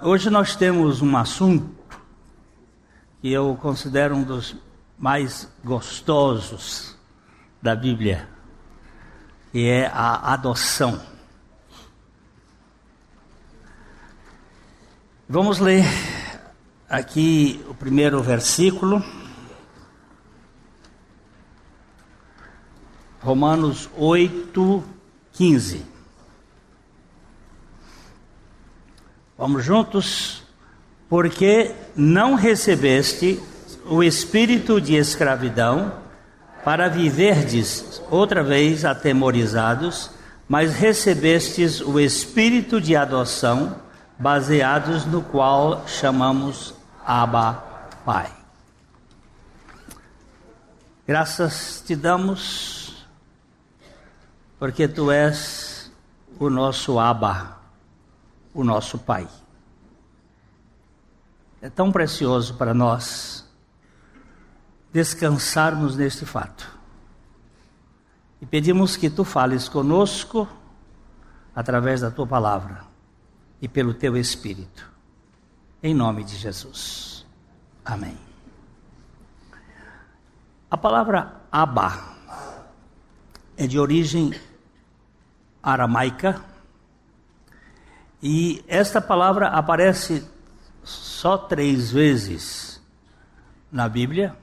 Hoje nós temos um assunto que eu considero um dos mais gostosos da Bíblia, que é a adoção. Vamos ler aqui o primeiro versículo. Romanos 8, 15. Vamos juntos? Porque não recebeste o espírito de escravidão para viverdes outra vez atemorizados, mas recebestes o espírito de adoção, baseados no qual chamamos Abba Pai. Graças te damos, porque tu és o nosso Abba o nosso Pai. É tão precioso para nós descansarmos neste fato. E pedimos que tu fales conosco através da tua palavra e pelo teu Espírito. Em nome de Jesus. Amém. A palavra Abba é de origem aramaica e esta palavra aparece só três vezes na Bíblia.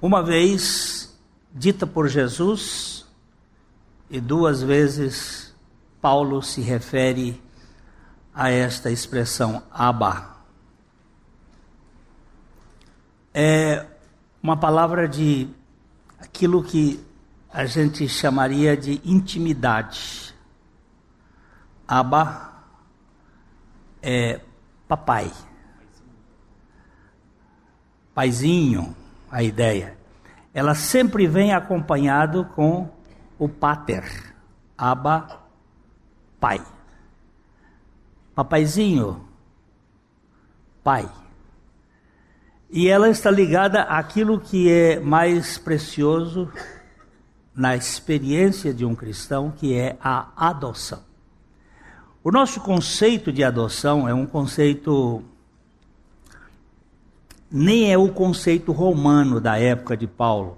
Uma vez dita por Jesus e duas vezes Paulo se refere a esta expressão Abba. É uma palavra de aquilo que a gente chamaria de intimidade. Abba é papai. Paizinho, a ideia. Ela sempre vem acompanhado com o pater. Abba, pai. Papaizinho, pai. E ela está ligada àquilo que é mais precioso na experiência de um cristão, que é a adoção. O nosso conceito de adoção é um conceito. Nem é o conceito romano da época de Paulo.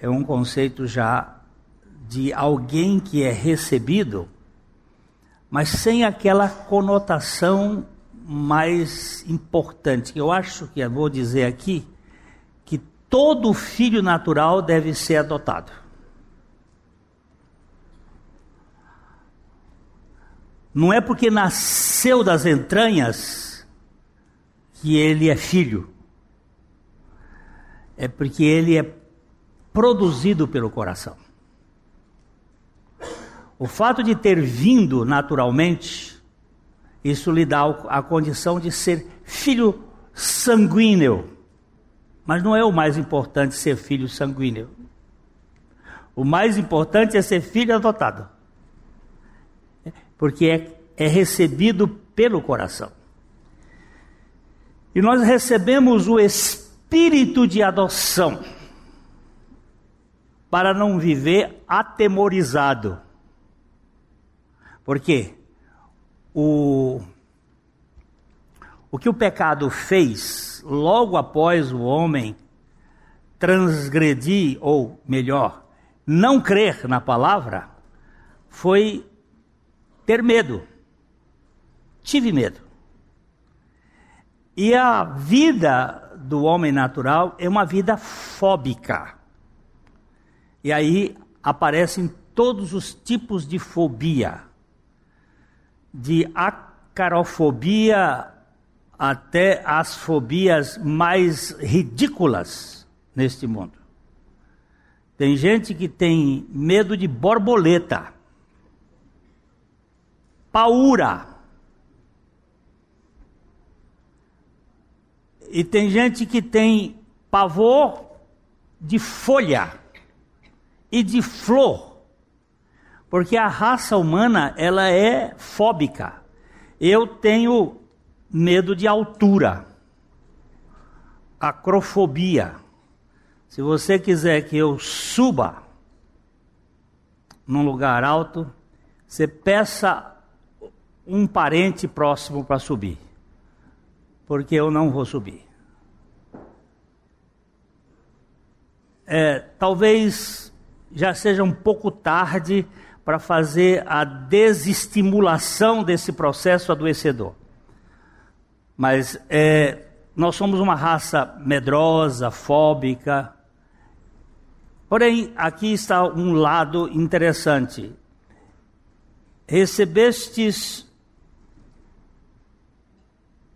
É um conceito já de alguém que é recebido, mas sem aquela conotação mais importante. Eu acho que eu vou dizer aqui que todo filho natural deve ser adotado. Não é porque nasceu das entranhas que ele é filho. É porque ele é produzido pelo coração. O fato de ter vindo naturalmente, isso lhe dá a condição de ser filho sanguíneo. Mas não é o mais importante ser filho sanguíneo. O mais importante é ser filho adotado porque é, é recebido pelo coração. E nós recebemos o espírito de adoção para não viver atemorizado. Porque o, o que o pecado fez logo após o homem transgredir, ou melhor, não crer na palavra, foi ter medo. Tive medo. E a vida do homem natural é uma vida fóbica. E aí aparecem todos os tipos de fobia, de acarofobia até as fobias mais ridículas neste mundo. Tem gente que tem medo de borboleta paura. E tem gente que tem pavor de folha e de flor, porque a raça humana ela é fóbica. Eu tenho medo de altura, acrofobia. Se você quiser que eu suba num lugar alto, você peça um parente próximo para subir, porque eu não vou subir. É, talvez já seja um pouco tarde para fazer a desestimulação desse processo adoecedor. Mas é, nós somos uma raça medrosa, fóbica. Porém, aqui está um lado interessante. Recebestes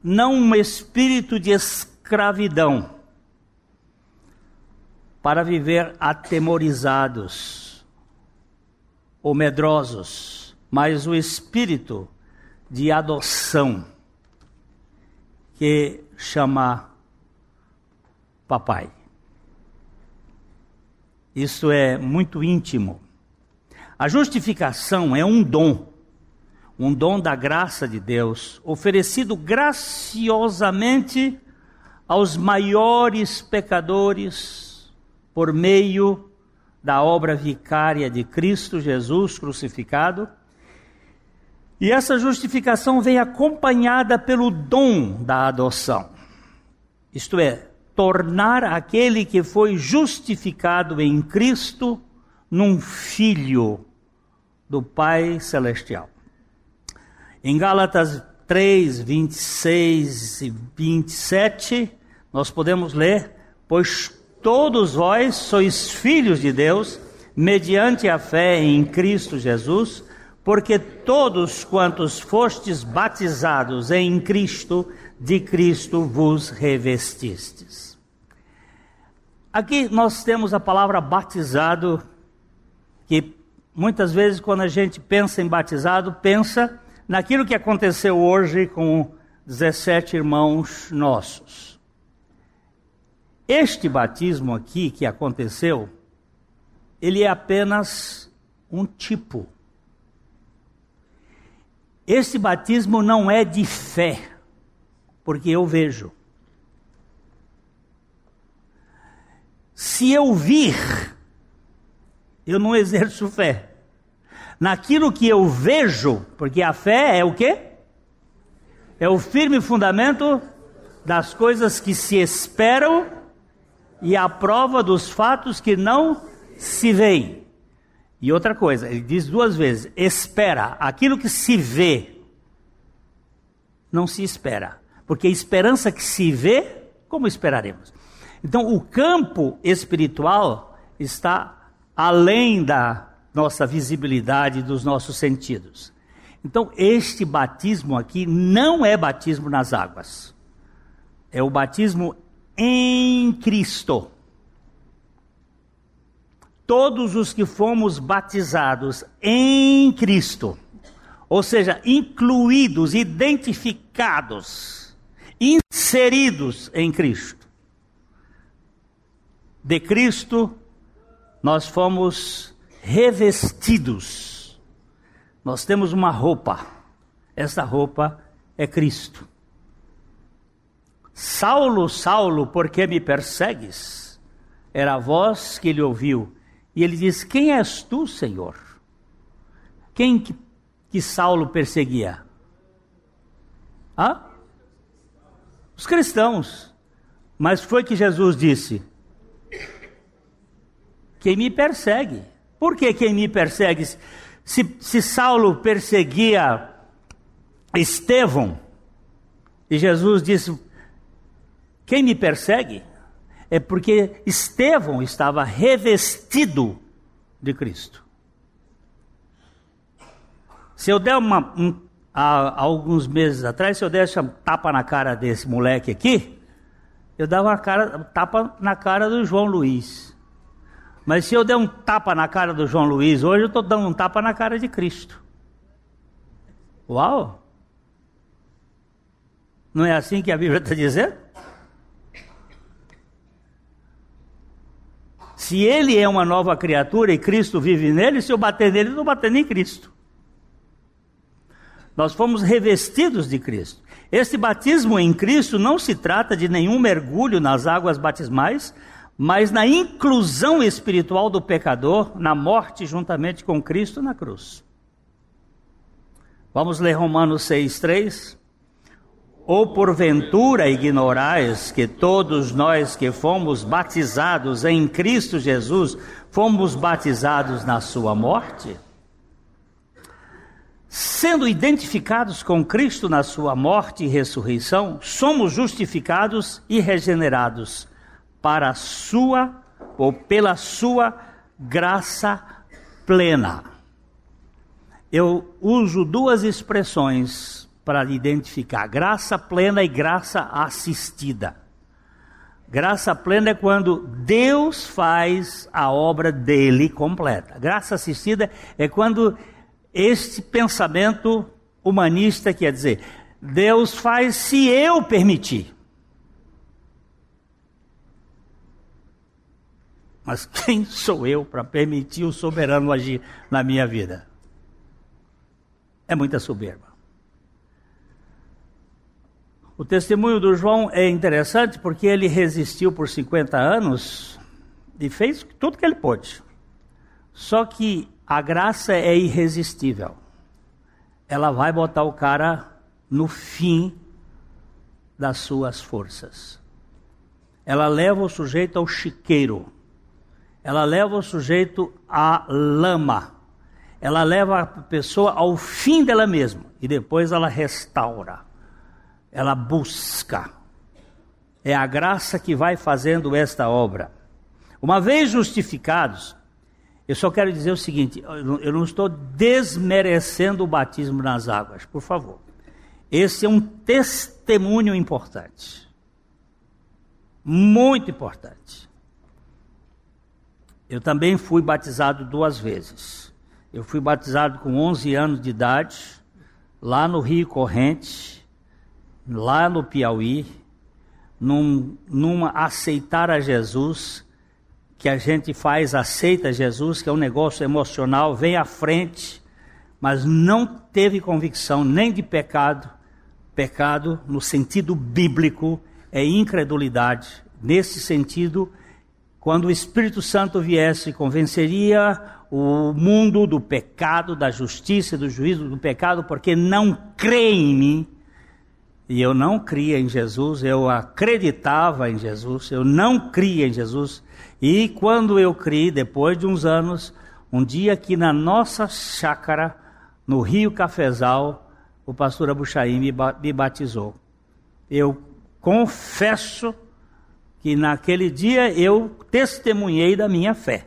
não um espírito de escravidão para viver atemorizados ou medrosos, mas o espírito de adoção que chama papai. Isso é muito íntimo. A justificação é um dom, um dom da graça de Deus, oferecido graciosamente aos maiores pecadores por meio da obra vicária de Cristo Jesus crucificado. E essa justificação vem acompanhada pelo dom da adoção. Isto é, tornar aquele que foi justificado em Cristo num filho do Pai Celestial. Em Gálatas 3, 26 e 27, nós podemos ler: Pois todos vós sois filhos de Deus, mediante a fé em Cristo Jesus, porque todos quantos fostes batizados em Cristo, de Cristo vos revestistes. Aqui nós temos a palavra batizado, que muitas vezes quando a gente pensa em batizado, pensa naquilo que aconteceu hoje com 17 irmãos nossos. Este batismo aqui que aconteceu, ele é apenas um tipo. Este batismo não é de fé, porque eu vejo. Se eu vir, eu não exerço fé. Naquilo que eu vejo, porque a fé é o quê? É o firme fundamento das coisas que se esperam e a prova dos fatos que não se veem. E outra coisa, ele diz duas vezes: espera. Aquilo que se vê, não se espera. Porque a esperança que se vê, como esperaremos? Então, o campo espiritual está além da nossa visibilidade, dos nossos sentidos. Então, este batismo aqui não é batismo nas águas. É o batismo em Cristo. Todos os que fomos batizados em Cristo, ou seja, incluídos, identificados, inseridos em Cristo. De Cristo, nós fomos revestidos. Nós temos uma roupa. Essa roupa é Cristo. Saulo, Saulo, por que me persegues? Era a voz que ele ouviu. E ele diz: Quem és tu, Senhor? Quem que, que Saulo perseguia? Hã? Os cristãos. Mas foi que Jesus disse: Quem me persegue? Por que quem me persegue? Se, se Saulo perseguia Estevão, e Jesus disse: quem me persegue é porque Estevão estava revestido de Cristo. Se eu der uma, um, há, alguns meses atrás, se eu desse um tapa na cara desse moleque aqui, eu dava uma cara, tapa na cara do João Luiz. Mas se eu der um tapa na cara do João Luiz hoje, eu estou dando um tapa na cara de Cristo. Uau! Não é assim que a Bíblia está dizendo? Se ele é uma nova criatura e Cristo vive nele, se eu bater nele, eu estou batendo em Cristo. Nós fomos revestidos de Cristo. Este batismo em Cristo não se trata de nenhum mergulho nas águas batismais, mas na inclusão espiritual do pecador na morte juntamente com Cristo na cruz. Vamos ler Romanos 6,3. Ou porventura ignorais que todos nós que fomos batizados em Cristo Jesus, fomos batizados na sua morte? Sendo identificados com Cristo na sua morte e ressurreição, somos justificados e regenerados para a sua ou pela sua graça plena. Eu uso duas expressões para identificar graça plena e graça assistida. Graça plena é quando Deus faz a obra dele completa. Graça assistida é quando este pensamento humanista quer dizer, Deus faz se eu permitir. Mas quem sou eu para permitir o soberano agir na minha vida? É muita soberba. O testemunho do João é interessante porque ele resistiu por 50 anos e fez tudo que ele pôde. Só que a graça é irresistível. Ela vai botar o cara no fim das suas forças. Ela leva o sujeito ao chiqueiro. Ela leva o sujeito à lama. Ela leva a pessoa ao fim dela mesma e depois ela restaura ela busca. É a graça que vai fazendo esta obra. Uma vez justificados, eu só quero dizer o seguinte: eu não estou desmerecendo o batismo nas águas, por favor. Esse é um testemunho importante. Muito importante. Eu também fui batizado duas vezes. Eu fui batizado com 11 anos de idade, lá no Rio Corrente, lá no Piauí, num, numa aceitar a Jesus, que a gente faz, aceita Jesus, que é um negócio emocional, vem à frente, mas não teve convicção nem de pecado. Pecado, no sentido bíblico, é incredulidade. Nesse sentido, quando o Espírito Santo viesse, convenceria o mundo do pecado, da justiça, do juízo do pecado, porque não crê em mim, e eu não cria em Jesus, eu acreditava em Jesus, eu não cria em Jesus. E quando eu criei, depois de uns anos, um dia aqui na nossa chácara, no Rio Cafezal, o pastor Abuchaim me, me batizou. Eu confesso que naquele dia eu testemunhei da minha fé,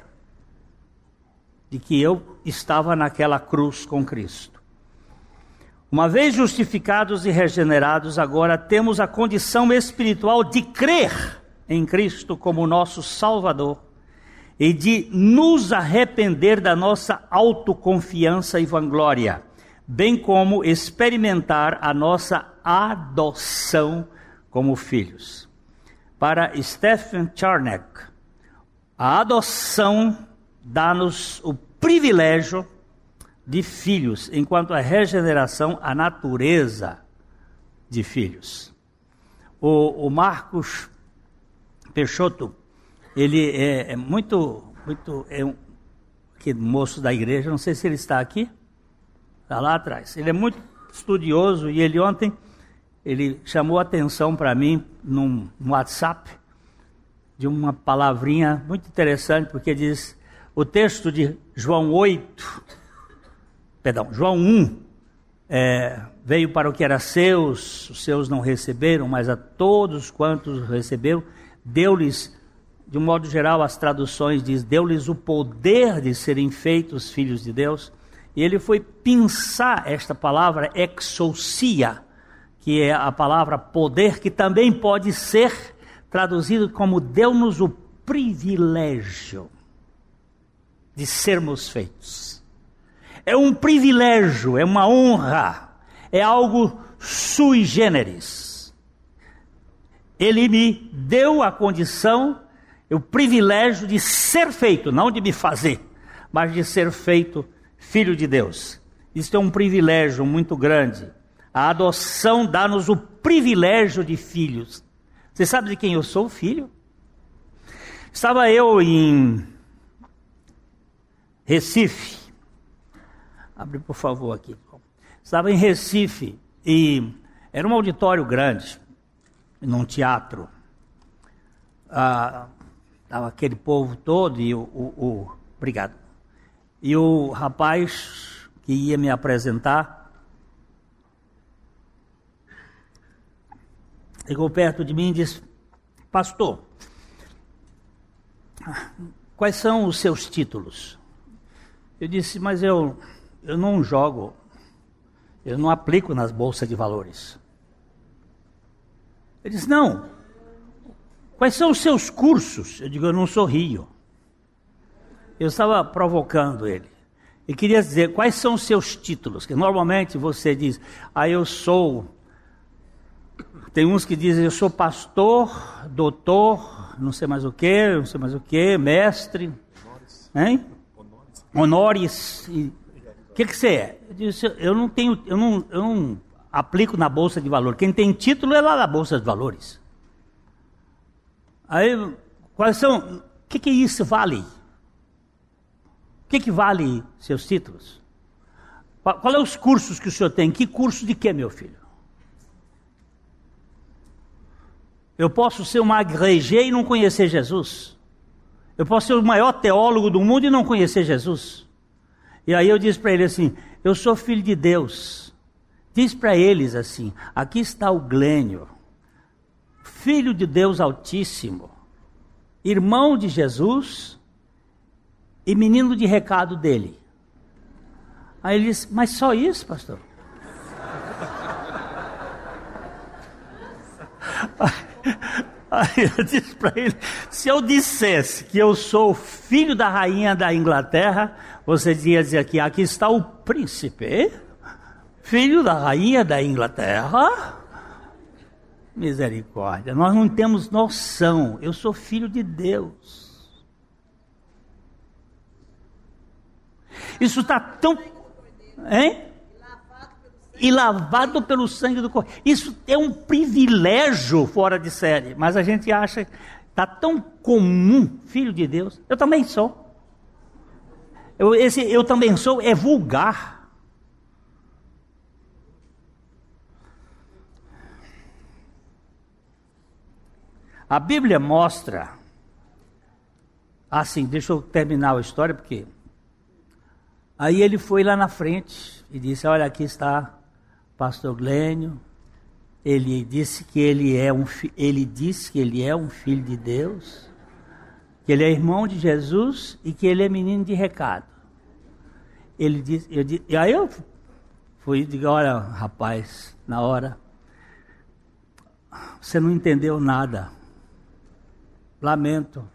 de que eu estava naquela cruz com Cristo. Uma vez justificados e regenerados, agora temos a condição espiritual de crer em Cristo como nosso Salvador e de nos arrepender da nossa autoconfiança e vanglória, bem como experimentar a nossa adoção como filhos. Para Stephen Charnock, a adoção dá-nos o privilégio de filhos, enquanto a regeneração, a natureza de filhos. O, o Marcos Peixoto, ele é, é muito, muito, é um que, moço da igreja, não sei se ele está aqui, está lá atrás. Ele é muito estudioso e ele ontem, ele chamou atenção para mim num, num WhatsApp, de uma palavrinha muito interessante, porque diz, o texto de João 8, perdão, João 1, é, veio para o que era seus, os seus não receberam, mas a todos quantos receberam, deu-lhes, de um modo geral, as traduções diz, deu-lhes o poder de serem feitos filhos de Deus. E ele foi pensar esta palavra exousia, que é a palavra poder, que também pode ser traduzido como deu-nos o privilégio de sermos feitos. É um privilégio, é uma honra, é algo sui generis. Ele me deu a condição, o privilégio de ser feito, não de me fazer, mas de ser feito filho de Deus. Isso é um privilégio muito grande. A adoção dá-nos o privilégio de filhos. Você sabe de quem eu sou filho? Estava eu em Recife, Abre por favor aqui. Estava em Recife e era um auditório grande, num teatro. Ah, Estava aquele povo todo e o, o, o, Obrigado. E o rapaz que ia me apresentar chegou perto de mim e disse: Pastor, quais são os seus títulos? Eu disse: Mas eu, eu não jogo, eu não aplico nas bolsas de valores. Ele disse: Não, Quais são os seus cursos? Eu digo, eu não sou Rio. Eu estava provocando ele. E queria dizer, quais são os seus títulos? Que normalmente você diz, ah, eu sou. Tem uns que dizem, eu sou pastor, doutor, não sei mais o que, não sei mais o que, mestre. Honores. Hein? Honores. O que, que você é? Eu, disse, eu não tenho, eu não, eu não aplico na Bolsa de Valores. Quem tem título é lá na Bolsa de Valores. Aí, quais são. O que, que isso vale? O que, que vale seus títulos? Qual é os cursos que o senhor tem? Que curso de quê, meu filho? Eu posso ser uma agrégé e não conhecer Jesus. Eu posso ser o maior teólogo do mundo e não conhecer Jesus. E aí eu disse para ele assim: Eu sou filho de Deus. Diz para eles assim: Aqui está o Glênio filho de Deus Altíssimo, irmão de Jesus e menino de recado dele. Aí ele disse: Mas só isso, pastor? Aí eu disse para ele: se eu dissesse que eu sou filho da rainha da Inglaterra, você ia dizer aqui: aqui está o príncipe, filho da rainha da Inglaterra. Misericórdia, nós não temos noção. Eu sou filho de Deus. Isso está tão. Hein? E lavado pelo sangue do corpo. Isso é um privilégio fora de série, mas a gente acha está tão comum, filho de Deus. Eu também sou. Eu, esse eu também sou é vulgar. A Bíblia mostra, assim, deixa eu terminar a história, porque. Aí ele foi lá na frente e disse: Olha, aqui está pastor Glênio. Ele disse que ele é um, ele disse que ele é um filho de Deus, que ele é irmão de Jesus e que ele é menino de recado. Ele disse, eu, e aí eu fui digo, olha, rapaz, na hora, você não entendeu nada. Lamento.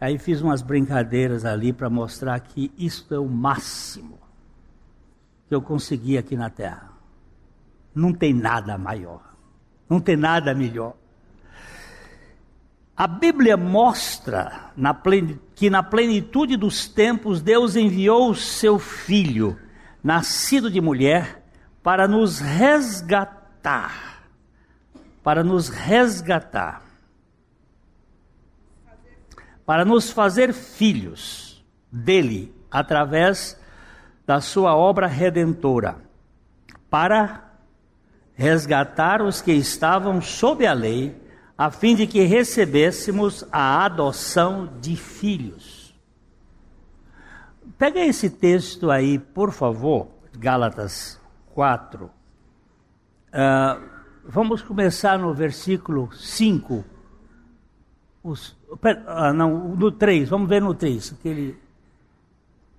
Aí fiz umas brincadeiras ali para mostrar que isso é o máximo que eu consegui aqui na Terra. Não tem nada maior. Não tem nada melhor. A Bíblia mostra que na plenitude dos tempos Deus enviou o seu filho, nascido de mulher, para nos resgatar. Para nos resgatar para nos fazer filhos dele através da sua obra redentora, para resgatar os que estavam sob a lei, a fim de que recebêssemos a adoção de filhos. Pega esse texto aí, por favor, Gálatas 4. Uh, ah, vamos começar no versículo 5 os, ah, não, no 3, vamos ver no 3. Aquele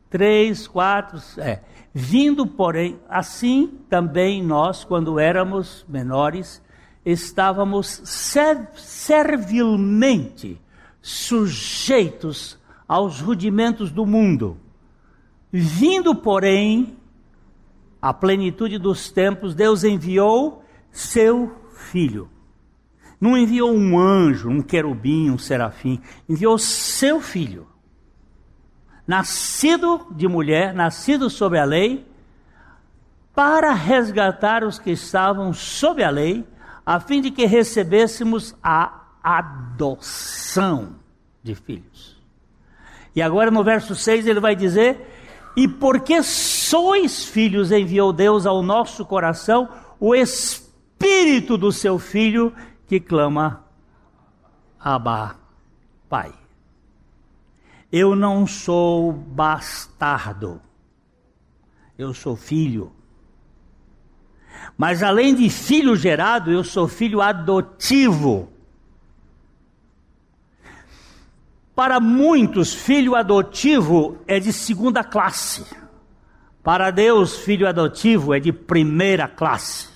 3, 4, é. Vindo, porém, assim também nós, quando éramos menores, estávamos servilmente sujeitos aos rudimentos do mundo. Vindo, porém, a plenitude dos tempos, Deus enviou seu filho. Não enviou um anjo, um querubim, um serafim, enviou seu filho, nascido de mulher, nascido sob a lei, para resgatar os que estavam sob a lei, a fim de que recebêssemos a adoção de filhos. E agora no verso 6 ele vai dizer: E porque sois filhos, enviou Deus ao nosso coração o Espírito do seu Filho que clama, Abba, Pai. Eu não sou bastardo, eu sou filho. Mas além de filho gerado, eu sou filho adotivo. Para muitos, filho adotivo é de segunda classe. Para Deus, filho adotivo é de primeira classe.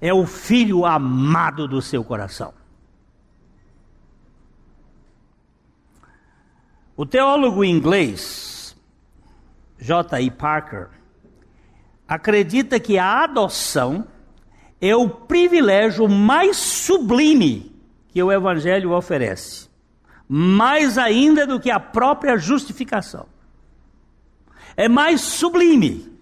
É o filho amado do seu coração. O teólogo inglês J.I. Parker acredita que a adoção é o privilégio mais sublime que o Evangelho oferece, mais ainda do que a própria justificação. É mais sublime.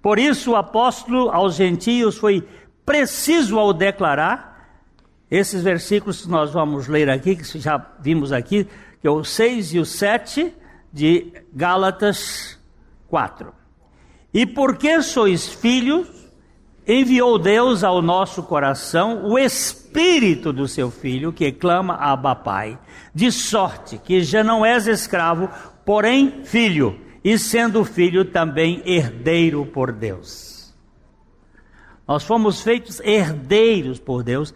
Por isso, o apóstolo aos gentios foi preciso ao declarar esses versículos que nós vamos ler aqui, que já vimos aqui, que é o 6 e o 7 de Gálatas 4. E porque sois filhos, enviou Deus ao nosso coração o Espírito do seu Filho, que clama Abba Pai, de sorte que já não és escravo, porém filho, e sendo filho também herdeiro por Deus. Nós fomos feitos herdeiros por Deus,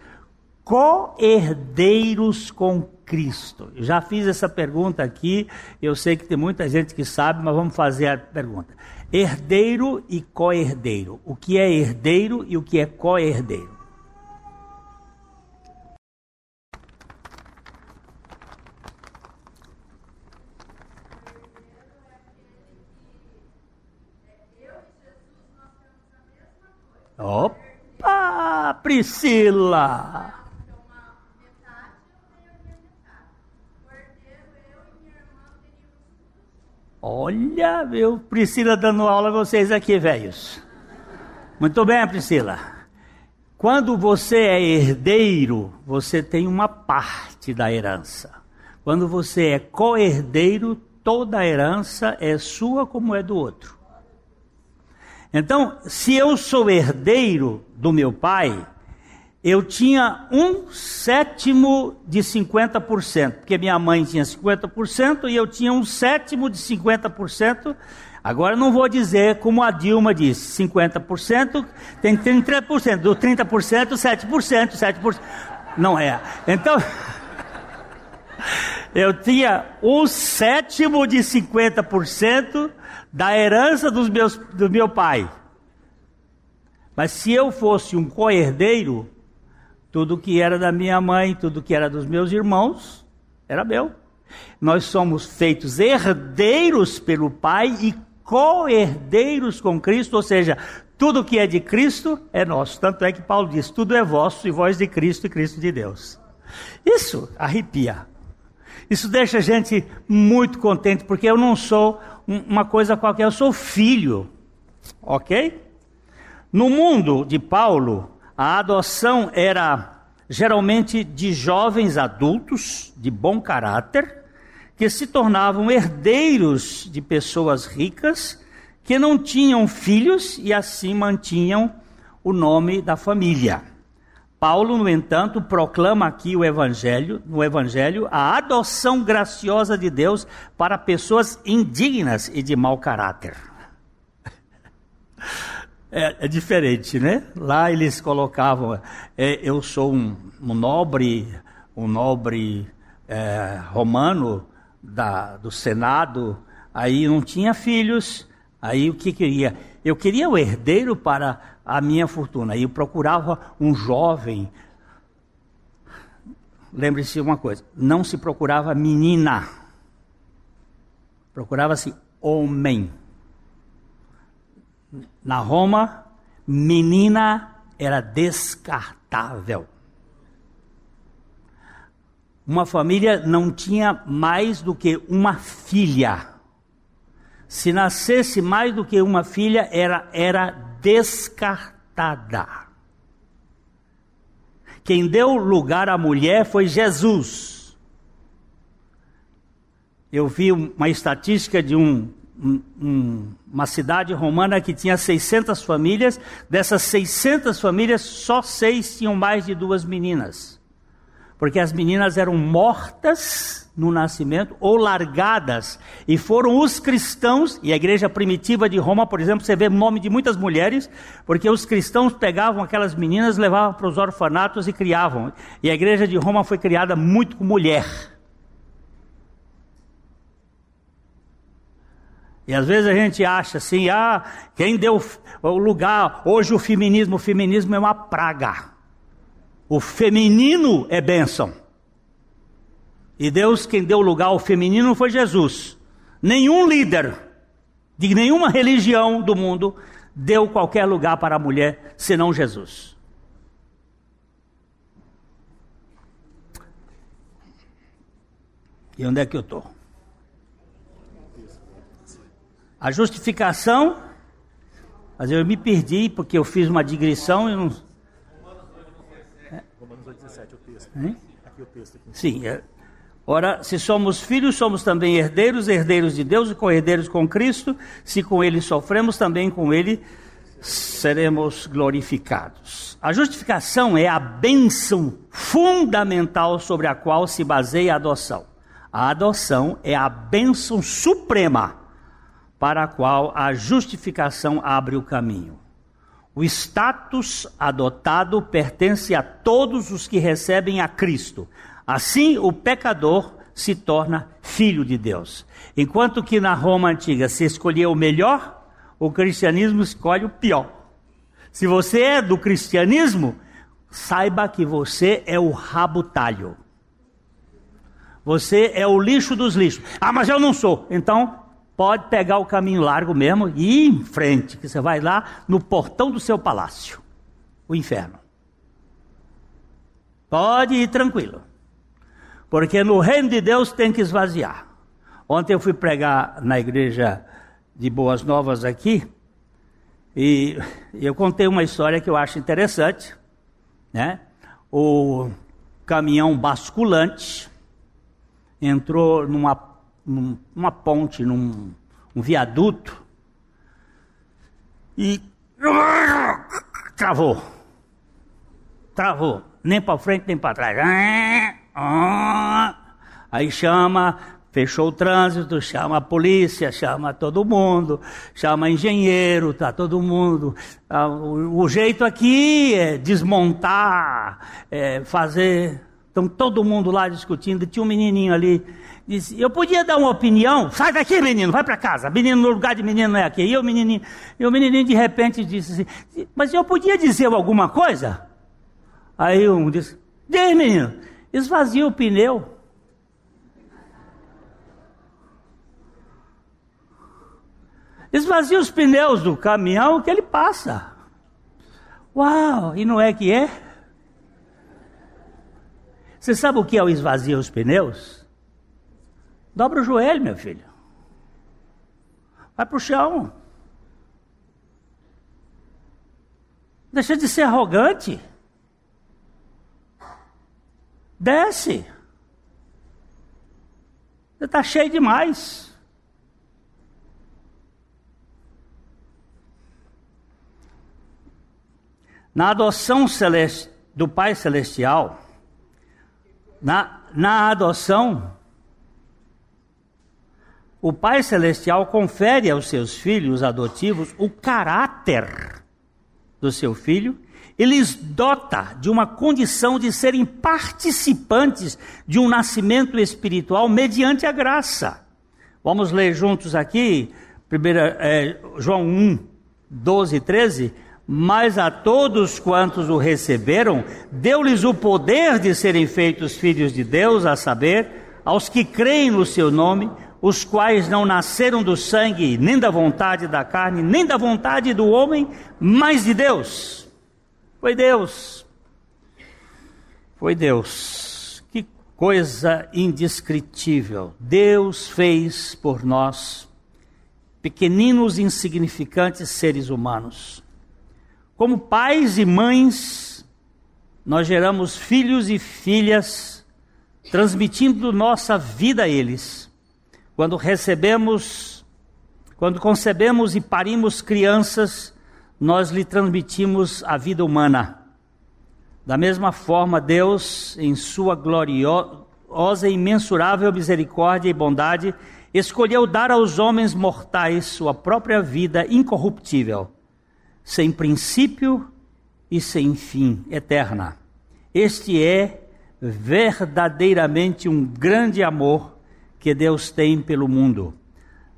co-herdeiros com Cristo? Já fiz essa pergunta aqui, eu sei que tem muita gente que sabe, mas vamos fazer a pergunta. Herdeiro e co-herdeiro. O que é herdeiro e o que é co-herdeiro? Opa, Priscila! Olha, meu, Priscila dando aula a vocês aqui, velhos. Muito bem, Priscila. Quando você é herdeiro, você tem uma parte da herança. Quando você é co-herdeiro, toda a herança é sua como é do outro. Então, se eu sou herdeiro do meu pai, eu tinha um sétimo de 50%, porque minha mãe tinha 50% e eu tinha um sétimo de 50%. Agora não vou dizer como a Dilma disse, 50%, tem 30%, do 30%, 7%, 7%. Não é. Então, eu tinha um sétimo de 50% da herança dos meus, do meu pai. Mas se eu fosse um co-herdeiro, tudo que era da minha mãe, tudo que era dos meus irmãos, era meu. Nós somos feitos herdeiros pelo Pai e co-herdeiros com Cristo, ou seja, tudo que é de Cristo é nosso. Tanto é que Paulo diz: tudo é vosso e vós de Cristo e Cristo de Deus. Isso arrepia. Isso deixa a gente muito contente, porque eu não sou uma coisa qualquer, eu sou filho. Ok? No mundo de Paulo, a adoção era geralmente de jovens adultos de bom caráter que se tornavam herdeiros de pessoas ricas que não tinham filhos e assim mantinham o nome da família. Paulo, no entanto, proclama aqui o evangelho, no evangelho, a adoção graciosa de Deus para pessoas indignas e de mau caráter. É, é, diferente, né? Lá eles colocavam, é, eu sou um, um, nobre, um nobre é, romano da, do Senado, aí não tinha filhos, aí o que queria? Eu queria o herdeiro para a minha fortuna, aí eu procurava um jovem. Lembre-se uma coisa, não se procurava menina, procurava-se homem. Na Roma, menina era descartável. Uma família não tinha mais do que uma filha. Se nascesse mais do que uma filha, era, era descartada. Quem deu lugar à mulher foi Jesus. Eu vi uma estatística de um um, um, uma cidade romana que tinha 600 famílias. Dessas 600 famílias, só seis tinham mais de duas meninas. Porque as meninas eram mortas no nascimento ou largadas. E foram os cristãos, e a igreja primitiva de Roma, por exemplo, você vê o nome de muitas mulheres, porque os cristãos pegavam aquelas meninas, levavam para os orfanatos e criavam. E a igreja de Roma foi criada muito com mulher. E às vezes a gente acha assim, ah, quem deu o lugar, hoje o feminismo, o feminismo é uma praga. O feminino é bênção. E Deus, quem deu lugar ao feminino foi Jesus. Nenhum líder de nenhuma religião do mundo deu qualquer lugar para a mulher senão Jesus. E onde é que eu estou? A justificação, mas eu me perdi porque eu fiz uma digressão e não. Romanos 8,17, o texto. Aqui o texto. Aqui. Sim, é. Ora, se somos filhos, somos também herdeiros, herdeiros de Deus e co-herdeiros com Cristo. Se com Ele sofremos, também com Ele seremos glorificados. A justificação é a bênção fundamental sobre a qual se baseia a adoção. A adoção é a bênção suprema para a qual a justificação abre o caminho. O status adotado pertence a todos os que recebem a Cristo. Assim, o pecador se torna filho de Deus. Enquanto que na Roma antiga se escolhia o melhor, o cristianismo escolhe o pior. Se você é do cristianismo, saiba que você é o rabo talho. Você é o lixo dos lixos. Ah, mas eu não sou. Então, pode pegar o caminho largo mesmo e ir em frente, que você vai lá no portão do seu palácio o inferno. Pode ir tranquilo. Porque no reino de Deus tem que esvaziar. Ontem eu fui pregar na igreja de Boas Novas aqui, e eu contei uma história que eu acho interessante, né? O caminhão basculante entrou numa, numa ponte, num um viaduto, e travou. Travou. Nem para frente, nem para trás. Aí chama, fechou o trânsito, chama a polícia, chama todo mundo, chama engenheiro, tá todo mundo. Ah, o, jeito aqui é desmontar, é fazer. Estão todo mundo lá discutindo. Tinha um menininho ali, disse: Eu podia dar uma opinião? Sai daqui, menino, vai para casa. Menino, no lugar de menino não é aqui. E o menininho, e o menininho de repente disse assim: Mas eu podia dizer alguma coisa? Aí um disse: Diz, menino esvazia o pneu. Esvazia os pneus do caminhão que ele passa. Uau, e não é que é? Você sabe o que é o esvaziar os pneus? Dobra o joelho, meu filho. Vai para o chão. Deixa de ser arrogante. Desce. Você está cheio demais. Na adoção celeste, do Pai Celestial, na, na adoção, o Pai Celestial confere aos seus filhos adotivos o caráter do seu filho ele lhes dota de uma condição de serem participantes de um nascimento espiritual mediante a graça. Vamos ler juntos aqui, primeira, é, João 1, 12 e 13. Mas a todos quantos o receberam, deu-lhes o poder de serem feitos filhos de Deus, a saber, aos que creem no seu nome, os quais não nasceram do sangue, nem da vontade da carne, nem da vontade do homem, mas de Deus. Foi Deus. Foi Deus. Que coisa indescritível. Deus fez por nós, pequeninos insignificantes seres humanos. Como pais e mães, nós geramos filhos e filhas, transmitindo nossa vida a eles. Quando recebemos Quando concebemos e parimos crianças, nós lhe transmitimos a vida humana. Da mesma forma, Deus, em sua gloriosa e imensurável misericórdia e bondade, escolheu dar aos homens mortais sua própria vida incorruptível, sem princípio e sem fim, eterna. Este é verdadeiramente um grande amor que Deus tem pelo mundo.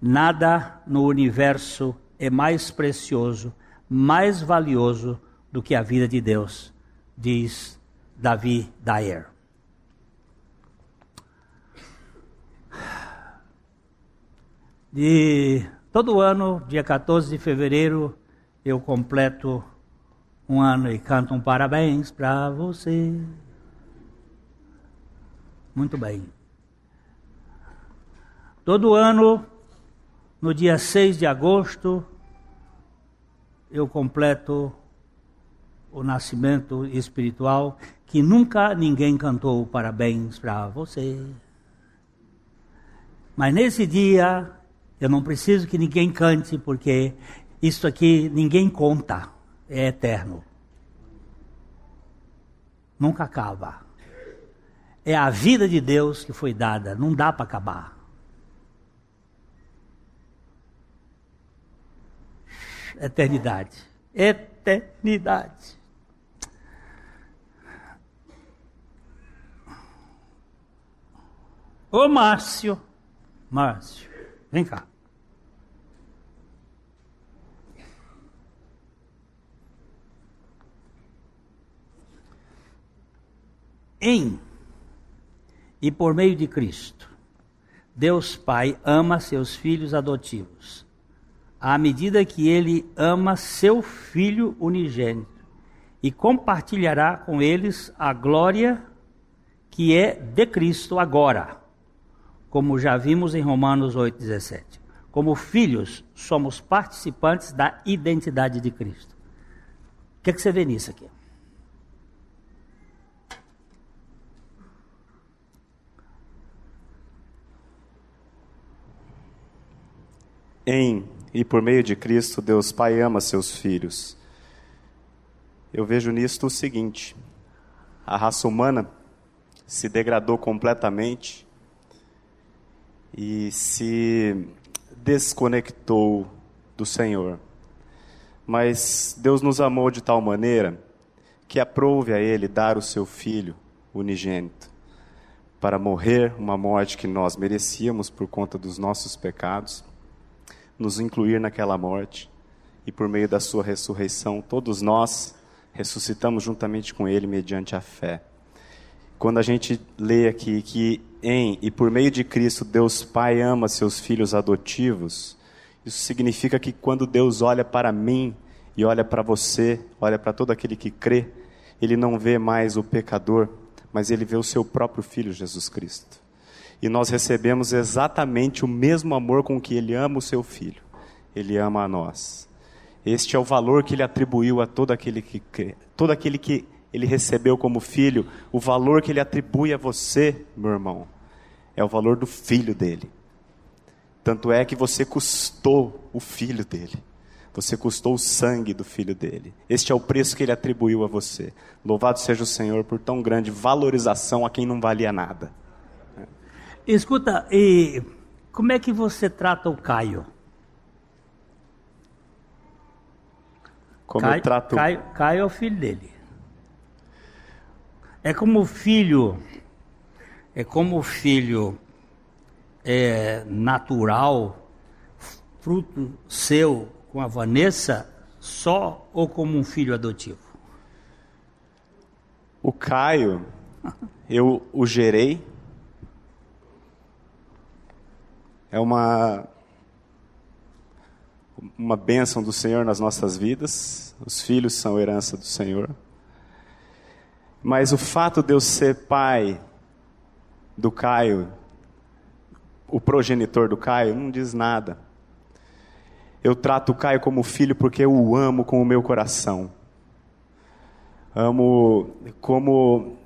Nada no universo é mais precioso, mais valioso do que a vida de Deus, diz Davi Dyer. De todo ano, dia 14 de fevereiro, eu completo um ano e canto um parabéns para você. Muito bem. Todo ano, no dia 6 de agosto, eu completo o nascimento espiritual que nunca ninguém cantou parabéns para você. Mas nesse dia, eu não preciso que ninguém cante, porque isso aqui ninguém conta, é eterno. Nunca acaba é a vida de Deus que foi dada, não dá para acabar. Eternidade. Eternidade. Ô Márcio, Márcio, vem cá. Em e por meio de Cristo. Deus Pai ama seus filhos adotivos, à medida que ele ama seu filho unigênito, e compartilhará com eles a glória que é de Cristo agora, como já vimos em Romanos 8,17. Como filhos, somos participantes da identidade de Cristo. O que, é que você vê nisso aqui? Em e por meio de Cristo, Deus Pai ama seus filhos. Eu vejo nisto o seguinte: a raça humana se degradou completamente e se desconectou do Senhor. Mas Deus nos amou de tal maneira que aprouve a Ele dar o seu Filho unigênito para morrer uma morte que nós merecíamos por conta dos nossos pecados nos incluir naquela morte e por meio da sua ressurreição, todos nós ressuscitamos juntamente com ele mediante a fé. Quando a gente lê aqui que em e por meio de Cristo Deus Pai ama seus filhos adotivos, isso significa que quando Deus olha para mim e olha para você, olha para todo aquele que crê, ele não vê mais o pecador, mas ele vê o seu próprio filho Jesus Cristo e nós recebemos exatamente o mesmo amor com que Ele ama o seu filho. Ele ama a nós. Este é o valor que Ele atribuiu a todo aquele que crê, todo aquele que Ele recebeu como filho, o valor que Ele atribui a você, meu irmão, é o valor do filho dele. Tanto é que você custou o filho dele. Você custou o sangue do filho dele. Este é o preço que ele atribuiu a você. Louvado seja o Senhor por tão grande valorização a quem não valia nada. Escuta, e como é que você trata o Caio? Como Caio, eu trato? Caio, Caio é o filho dele. É como o filho, é como o filho é, natural, fruto seu com a Vanessa, só ou como um filho adotivo? O Caio, eu o gerei é uma uma bênção do Senhor nas nossas vidas. Os filhos são herança do Senhor. Mas o fato de eu ser pai do Caio, o progenitor do Caio, não diz nada. Eu trato o Caio como filho porque eu o amo com o meu coração. Amo como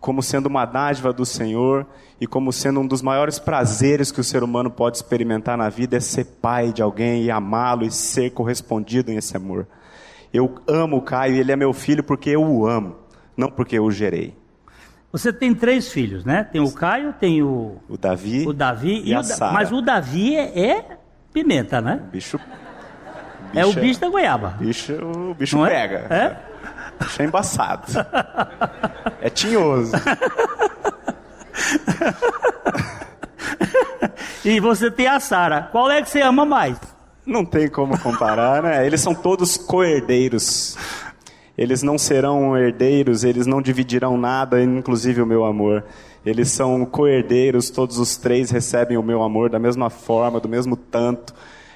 como sendo uma dádiva do Senhor e como sendo um dos maiores prazeres que o ser humano pode experimentar na vida é ser pai de alguém e amá-lo e ser correspondido nesse amor. Eu amo o Caio e ele é meu filho porque eu o amo, não porque eu o gerei. Você tem três filhos, né? Tem o Caio, tem o, O Davi, o Davi e, o a Da-. Mas o Davi é, é pimenta, né? bicho, é o bicho da goiaba. bicho, o bicho Não é? pega. É? Bicho é embaçado. é tinhoso. E você tem a Sara. Qual é que você ama mais? Não tem como comparar, né? Eles são todos co-herdeiros. Eles não serão herdeiros, eles não dividirão nada, inclusive o meu amor. Eles são co-herdeiros, todos os três recebem o meu amor da mesma forma, do mesmo tanto.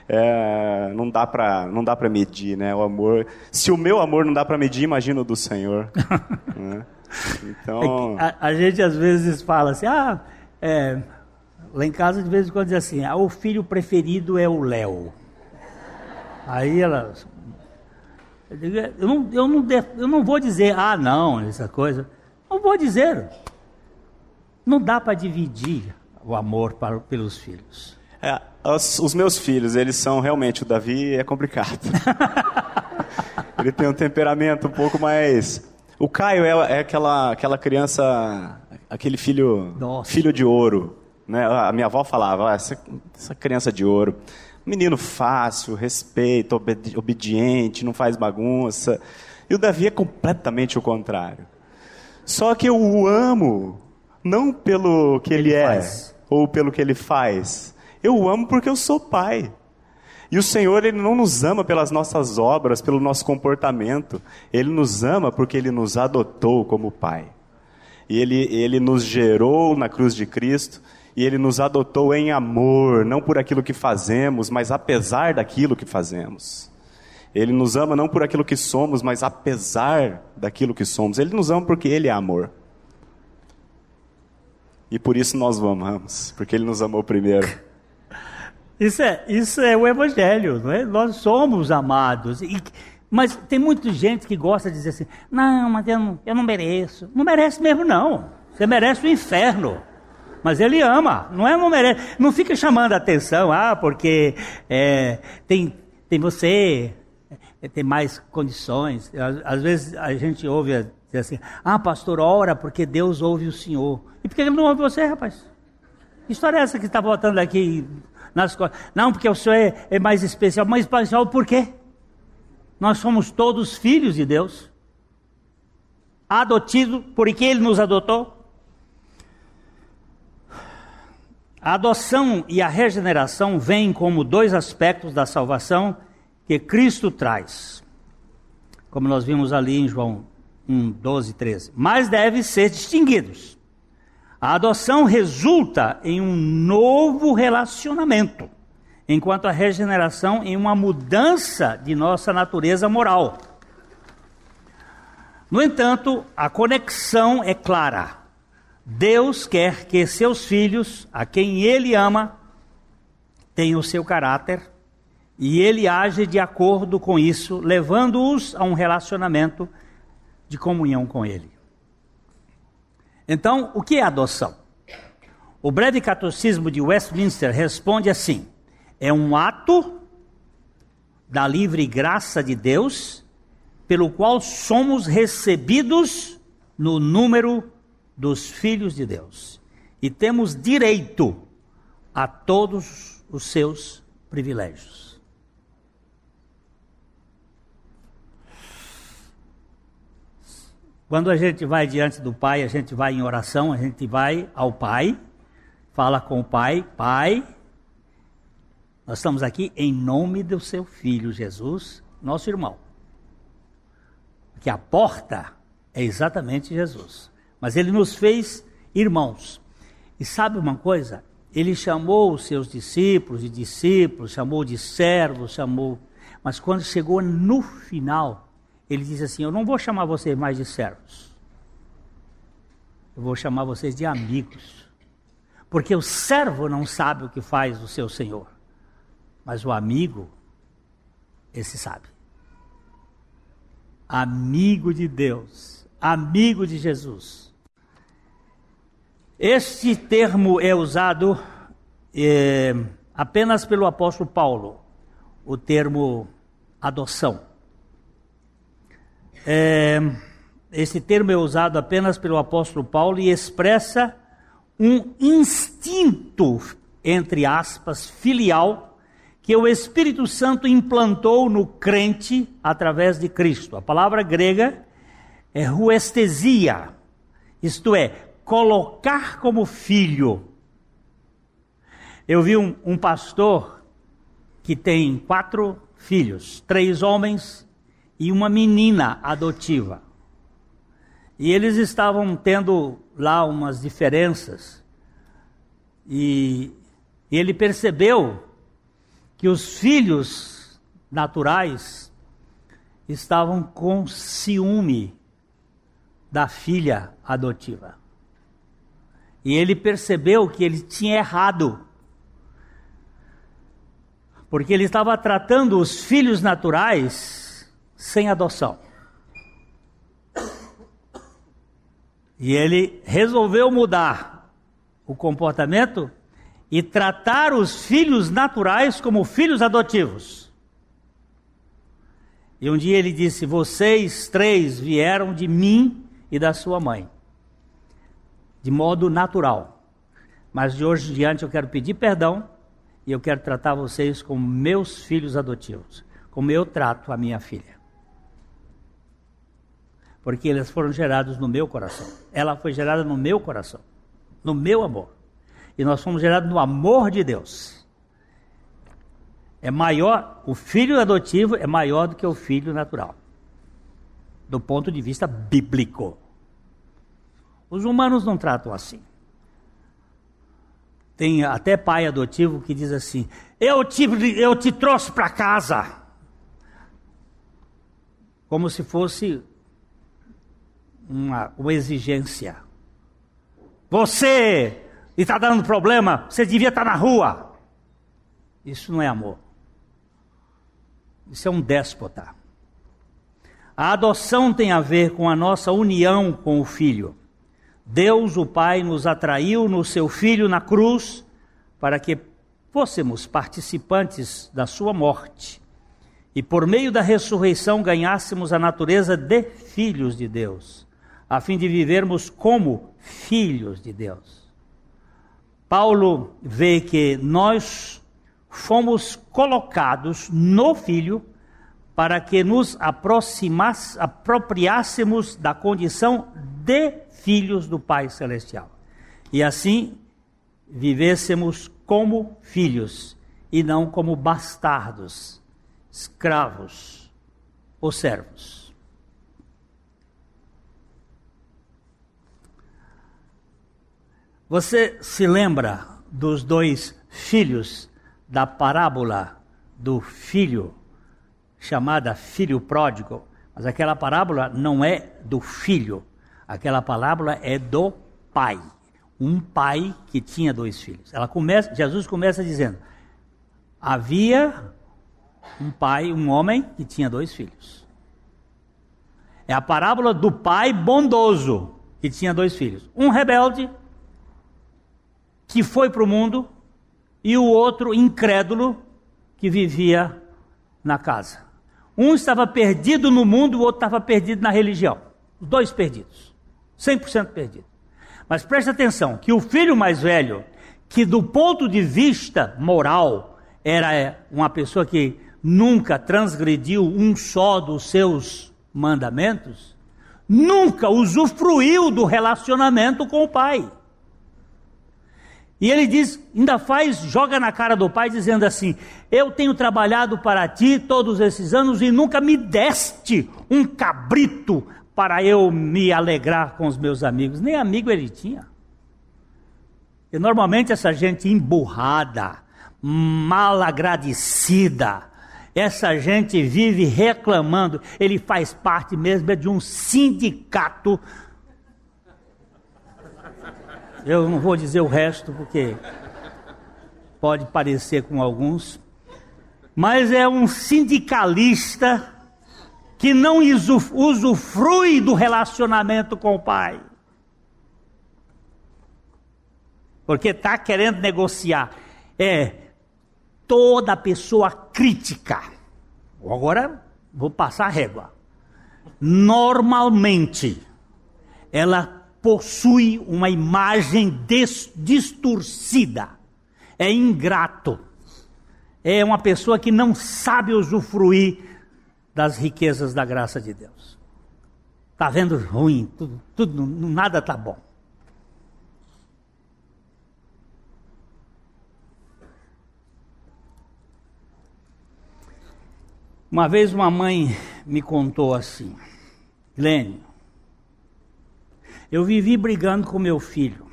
É, não dá para não dá para medir, né? O amor. Se o meu amor não dá para medir, imagina o do Senhor. né? Então, A, a gente às vezes fala assim, ah, é, lá em casa de vez em quando diz assim, ah, o filho preferido é o Léo. Aí ela, eu, digo, eu não, eu, não de- eu não vou dizer, ah não, essa coisa. Não vou dizer. Não dá para dividir o amor para, pelos filhos. É, os, os meus filhos, eles são realmente, o Davi é complicado. Ele tem um temperamento um pouco mais. O Caio é, é aquela, aquela criança, aquele filho, Nossa. filho de ouro. Né? A minha avó falava, "Ah, essa, essa criança de ouro. Menino fácil, respeito, obedi- obediente, não faz bagunça. E o Davi é completamente o contrário. Só que eu o amo, não pelo que ele, Ele é, faz. ou pelo que ele faz. Eu o amo porque eu sou pai. E o Senhor, Ele não nos ama pelas nossas obras, pelo nosso comportamento. Ele nos ama porque Ele nos adotou como pai. E Ele, Ele nos gerou na cruz de Cristo. E Ele nos adotou em amor, não por aquilo que fazemos, mas apesar daquilo que fazemos. Ele nos ama não por aquilo que somos, mas apesar daquilo que somos. Ele nos ama porque Ele é amor. E por isso nós o amamos, porque Ele nos amou primeiro. Isso é, isso é o evangelho, não é? Nós somos amados. E- mas tem muita gente que gosta de dizer assim: não, mas eu não, eu não mereço. Não merece mesmo, não. Você merece o inferno. Mas ele ama, não é? Não merece. Não fica chamando a atenção, ah, porque é, tem, tem você, é, tem mais condições. Às, às vezes a gente ouve dizer assim: ah, pastor, ora, porque Deus ouve o Senhor. E por que ele não ouve você, rapaz? Que história é essa que está botando aqui nas costas? Não, porque o senhor é, é mais especial. Mais especial por quê? Nós somos todos filhos de Deus. Adotidos, porque Ele nos adotou. A adoção e a regeneração vêm como dois aspectos da salvação que Cristo traz. Como nós vimos ali em João 1, 12, 13. Mas devem ser distinguidos. A adoção resulta em um novo relacionamento, enquanto a regeneração em uma mudança de nossa natureza moral. No entanto, a conexão é clara. Deus quer que seus filhos, a quem Ele ama, tenham o seu caráter e Ele age de acordo com isso, levando-os a um relacionamento de comunhão com Ele. Então, o que é adoção? O breve catecismo de Westminster responde assim: é um ato da livre graça de Deus, pelo qual somos recebidos no número dos filhos de Deus e temos direito a todos os seus privilégios. Quando a gente vai diante do Pai, a gente vai em oração, a gente vai ao Pai, fala com o Pai, Pai, nós estamos aqui em nome do seu Filho Jesus, nosso irmão. Que a porta é exatamente Jesus. Mas ele nos fez irmãos. E sabe uma coisa? Ele chamou os seus discípulos de discípulos, chamou de servos, chamou. Mas quando chegou no final, ele disse assim: Eu não vou chamar vocês mais de servos. Eu vou chamar vocês de amigos. Porque o servo não sabe o que faz o seu senhor. Mas o amigo, esse sabe. Amigo de Deus, amigo de Jesus. Este termo é usado é, apenas pelo apóstolo Paulo, o termo adoção. É, esse termo é usado apenas pelo apóstolo Paulo e expressa um instinto, entre aspas, filial, que o Espírito Santo implantou no crente através de Cristo. A palavra grega é ruestesia, isto é, colocar como filho. Eu vi um, um pastor que tem quatro filhos, três homens e uma menina adotiva. E eles estavam tendo lá umas diferenças. E, ele percebeu que os filhos naturais estavam com ciúme da filha adotiva. E ele percebeu que ele tinha errado. Porque ele estava tratando os filhos naturais sem adoção. E ele resolveu mudar o comportamento e tratar os filhos naturais como filhos adotivos. E um dia ele disse: Vocês três vieram de mim e da sua mãe de modo natural. Mas de hoje em diante eu quero pedir perdão e eu quero tratar vocês como meus filhos adotivos, como eu trato a minha filha. Porque eles foram gerados no meu coração. Ela foi gerada no meu coração, no meu amor. E nós fomos gerados no amor de Deus. É maior, o filho adotivo é maior do que o filho natural. Do ponto de vista bíblico. Os humanos não tratam assim. Tem até pai adotivo que diz assim: Eu te, eu te trouxe para casa. Como se fosse uma, uma exigência. Você está dando problema, você devia estar na rua. Isso não é amor. Isso é um déspota. A adoção tem a ver com a nossa união com o filho. Deus, o Pai, nos atraiu no seu Filho na cruz para que fôssemos participantes da sua morte e por meio da ressurreição ganhássemos a natureza de filhos de Deus, a fim de vivermos como filhos de Deus. Paulo vê que nós fomos colocados no Filho para que nos apropriássemos da condição de filhos do Pai Celestial. E assim vivêssemos como filhos e não como bastardos, escravos ou servos. Você se lembra dos dois filhos da parábola do filho chamada filho pródigo? Mas aquela parábola não é do filho, Aquela parábola é do pai. Um pai que tinha dois filhos. Ela começa, Jesus começa dizendo: havia um pai, um homem que tinha dois filhos. É a parábola do pai bondoso que tinha dois filhos. Um rebelde que foi para o mundo e o outro incrédulo que vivia na casa. Um estava perdido no mundo, o outro estava perdido na religião. Os dois perdidos. 100% perdido. Mas preste atenção, que o filho mais velho, que do ponto de vista moral, era é, uma pessoa que nunca transgrediu um só dos seus mandamentos, nunca usufruiu do relacionamento com o pai. E ele diz, ainda faz, joga na cara do pai, dizendo assim: Eu tenho trabalhado para ti todos esses anos e nunca me deste um cabrito para eu me alegrar com os meus amigos. Nem amigo ele tinha. E normalmente essa gente emburrada, mal agradecida, essa gente vive reclamando. Ele faz parte mesmo de um sindicato. Eu não vou dizer o resto porque pode parecer com alguns, mas é um sindicalista que não usufrui do relacionamento com o Pai. porque está querendo negociar. É toda pessoa crítica. Agora vou passar a régua. Normalmente, ela possui uma imagem distorcida. É ingrato. É uma pessoa que não sabe usufruir das riquezas da graça de Deus. Está vendo ruim, tudo, tudo, nada está bom. Uma vez uma mãe me contou assim, Glênio, eu vivi brigando com meu filho,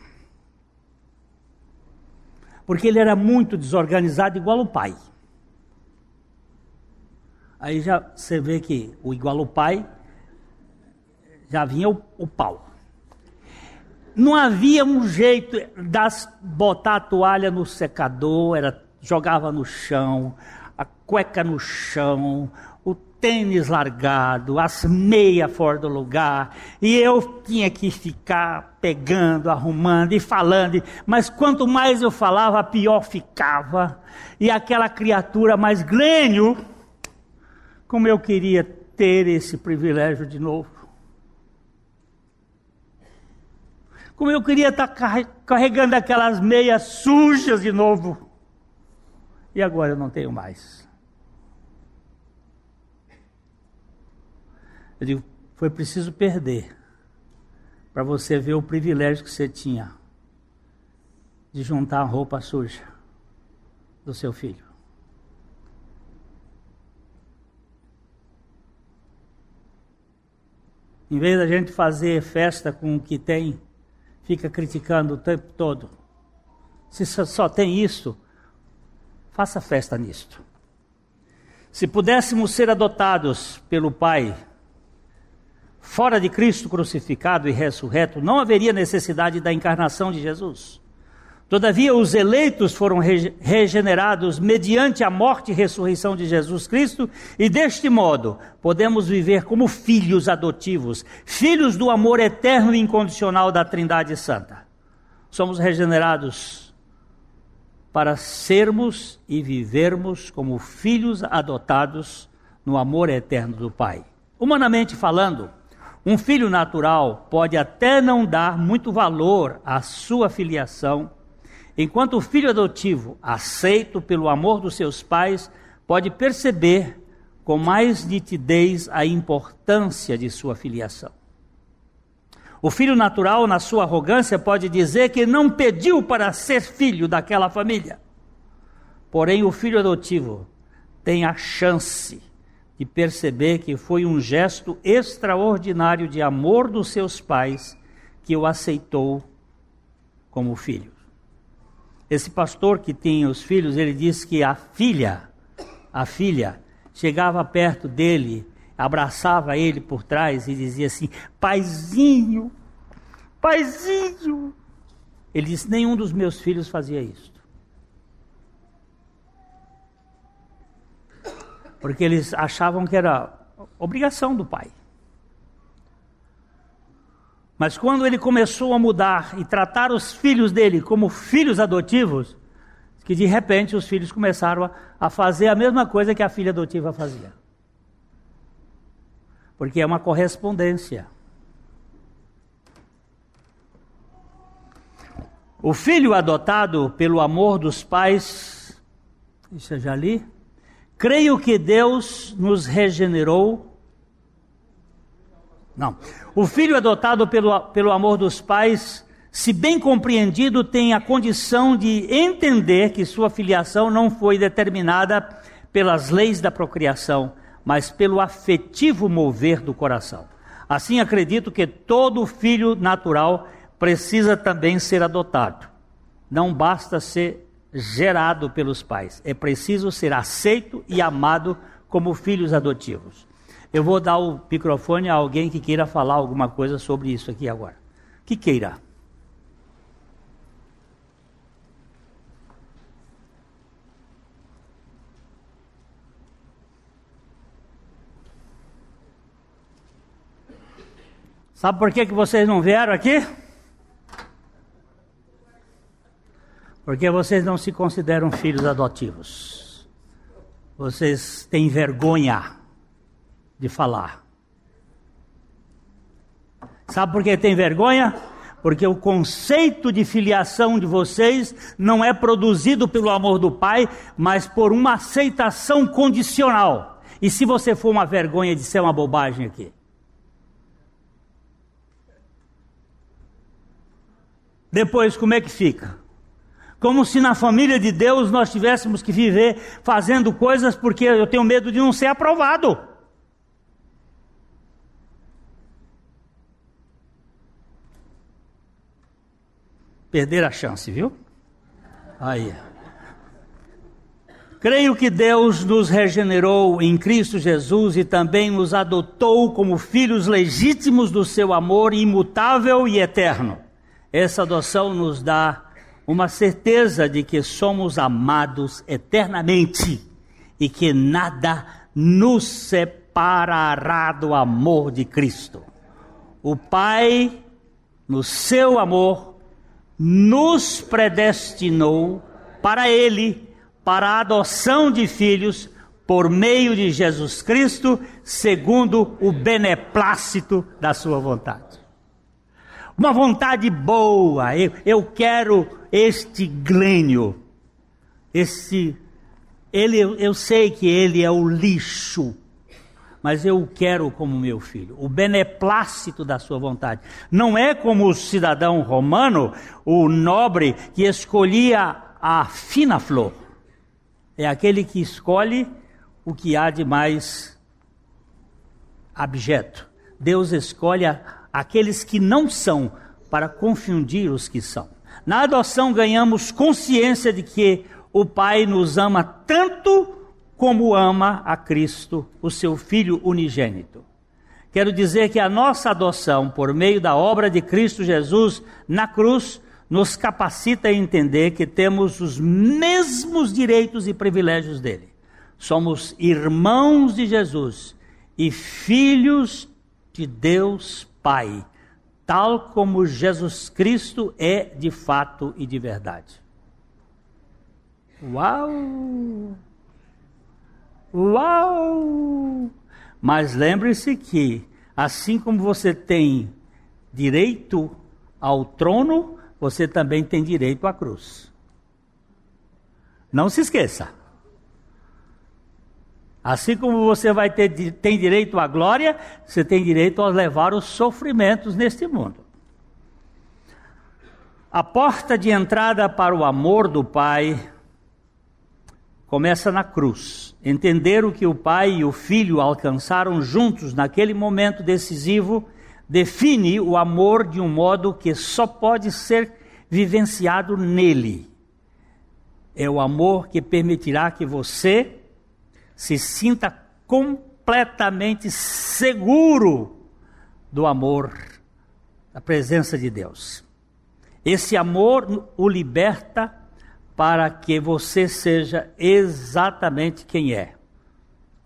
porque ele era muito desorganizado, igual o pai. Aí já você vê que o igual o pai já vinha o, o pau. Não havia um jeito de botar a toalha no secador, era jogava no chão, a cueca no chão, tênis largado, as meias fora do lugar, e eu tinha que ficar pegando, arrumando e falando, mas quanto mais eu falava, pior ficava, e aquela criatura mais glênio, como eu queria ter esse privilégio de novo. Como eu queria estar carregando aquelas meias sujas de novo e agora eu não tenho mais. Eu digo, foi preciso perder para você ver o privilégio que você tinha de juntar a roupa suja do seu filho. Em vez da gente fazer festa com o que tem, fica criticando o tempo todo. Se só tem isso, Faça festa nisto. Se pudéssemos ser adotados pelo Pai, fora de Cristo crucificado e ressurreto, não haveria necessidade da encarnação de Jesus. Todavia, os eleitos foram regenerados mediante a morte e ressurreição de Jesus Cristo, e deste modo podemos viver como filhos adotivos, filhos do amor eterno e incondicional da Trindade Santa. Somos regenerados para sermos e vivermos como filhos adotados no amor eterno do Pai. Humanamente falando, um filho natural pode até não dar muito valor à sua filiação, enquanto o filho adotivo, aceito pelo amor dos seus pais, pode perceber com mais nitidez a importância de sua filiação. O filho natural, na sua arrogância, pode dizer que não pediu para ser filho daquela família. Porém, o filho adotivo tem a chance de perceber que foi um gesto extraordinário de amor dos seus pais que o aceitou como filho. Esse pastor que tinha os filhos, ele disse que a filha, a filha, chegava perto dele abraçava ele por trás e dizia assim: Paizinho, paizinho. Ele disse: Nenhum dos meus filhos fazia isso. Porque eles achavam que era obrigação do pai. Mas quando ele começou a mudar e tratar os filhos dele como filhos adotivos, que de repente os filhos começaram a, a fazer a mesma coisa que a filha adotiva fazia porque é uma correspondência. O filho adotado pelo amor dos pais, isso eu já li. Creio que Deus nos regenerou. Não. O filho adotado pelo, pelo amor dos pais, se bem compreendido, tem a condição de entender que sua filiação não foi determinada pelas leis da procriação, mas pelo afetivo mover do coração. Assim acredito que todo filho natural precisa também ser adotado. Não basta ser gerado pelos pais, é preciso ser aceito e amado como filhos adotivos. Eu vou dar o microfone a alguém que queira falar alguma coisa sobre isso aqui agora. Que queira. Sabe por que, que vocês não vieram aqui? Porque vocês não se consideram filhos adotivos. Vocês têm vergonha de falar. Sabe por que tem vergonha? Porque o conceito de filiação de vocês não é produzido pelo amor do Pai, mas por uma aceitação condicional. E se você for uma vergonha de ser uma bobagem aqui? Depois, como é que fica? Como se na família de Deus nós tivéssemos que viver fazendo coisas porque eu tenho medo de não ser aprovado. Perder a chance, viu? Aí. Creio que Deus nos regenerou em Cristo Jesus e também nos adotou como filhos legítimos do seu amor imutável e eterno. Essa adoção nos dá uma certeza de que somos amados eternamente e que nada nos separará do amor de Cristo. O Pai, no seu amor, nos predestinou para Ele, para a adoção de filhos, por meio de Jesus Cristo, segundo o beneplácito da Sua vontade. Uma vontade boa, eu, eu quero este Glênio, esse, ele, eu sei que ele é o lixo, mas eu o quero como meu filho, o beneplácito da sua vontade. Não é como o cidadão romano, o nobre, que escolhia a fina flor. É aquele que escolhe o que há de mais abjeto. Deus escolhe aqueles que não são para confundir os que são. Na adoção ganhamos consciência de que o Pai nos ama tanto como ama a Cristo, o seu Filho unigênito. Quero dizer que a nossa adoção, por meio da obra de Cristo Jesus na cruz, nos capacita a entender que temos os mesmos direitos e privilégios dele. Somos irmãos de Jesus e filhos de Deus Pai, tal como Jesus Cristo é de fato e de verdade. Uau! Uau! Mas lembre-se que, assim como você tem direito ao trono, você também tem direito à cruz. Não se esqueça. Assim como você vai ter tem direito à glória, você tem direito a levar os sofrimentos neste mundo. A porta de entrada para o amor do Pai começa na cruz. Entender o que o pai e o filho alcançaram juntos naquele momento decisivo define o amor de um modo que só pode ser vivenciado nele. É o amor que permitirá que você se sinta completamente seguro do amor, da presença de Deus. Esse amor o liberta para que você seja exatamente quem é,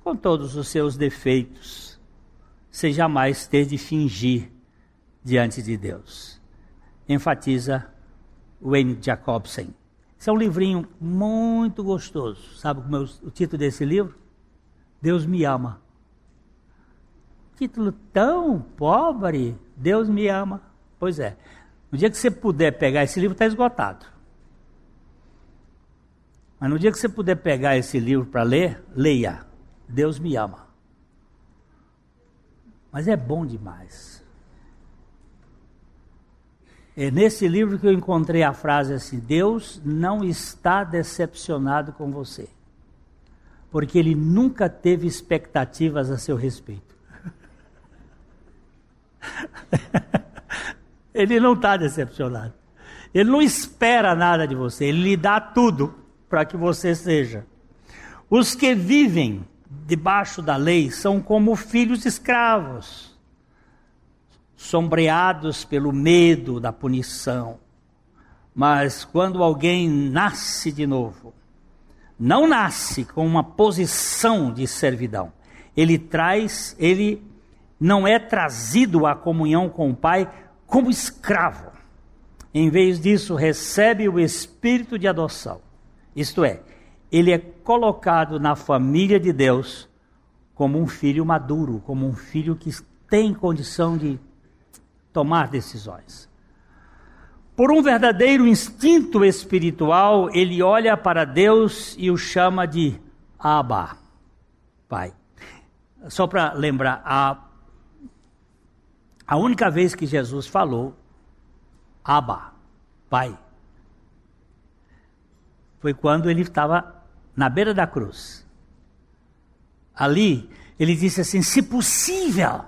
com todos os seus defeitos, sem jamais ter de fingir diante de Deus. Enfatiza Wayne Jacobsen. Esse é um livrinho muito gostoso. Sabe como é o título desse livro? Deus me ama. Título tão pobre, Deus me ama. Pois é. No dia que você puder pegar esse livro, está esgotado. Mas no dia que você puder pegar esse livro para ler, leia. Deus me ama. Mas é bom demais. É nesse livro que eu encontrei a frase assim: Deus não está decepcionado com você, porque Ele nunca teve expectativas a seu respeito. ele não está decepcionado. Ele não espera nada de você, ele lhe dá tudo para que você seja. Os que vivem debaixo da lei são como filhos escravos, sombreados pelo medo da punição. Mas quando alguém nasce de novo, não nasce com uma posição de servidão. Ele traz, ele não é trazido à comunhão com o Pai como escravo, Em vez disso, recebe o espírito de adoção. Isto é, ele é colocado na família de Deus como um filho maduro, como um filho que tem condição de tomar decisões. Por um verdadeiro instinto espiritual, ele olha para Deus e o chama de Abba, Pai. Só para lembrar, a, a única vez que Jesus falou Abba, Pai, foi quando ele estava na beira da cruz. Ali, ele disse assim: se possível,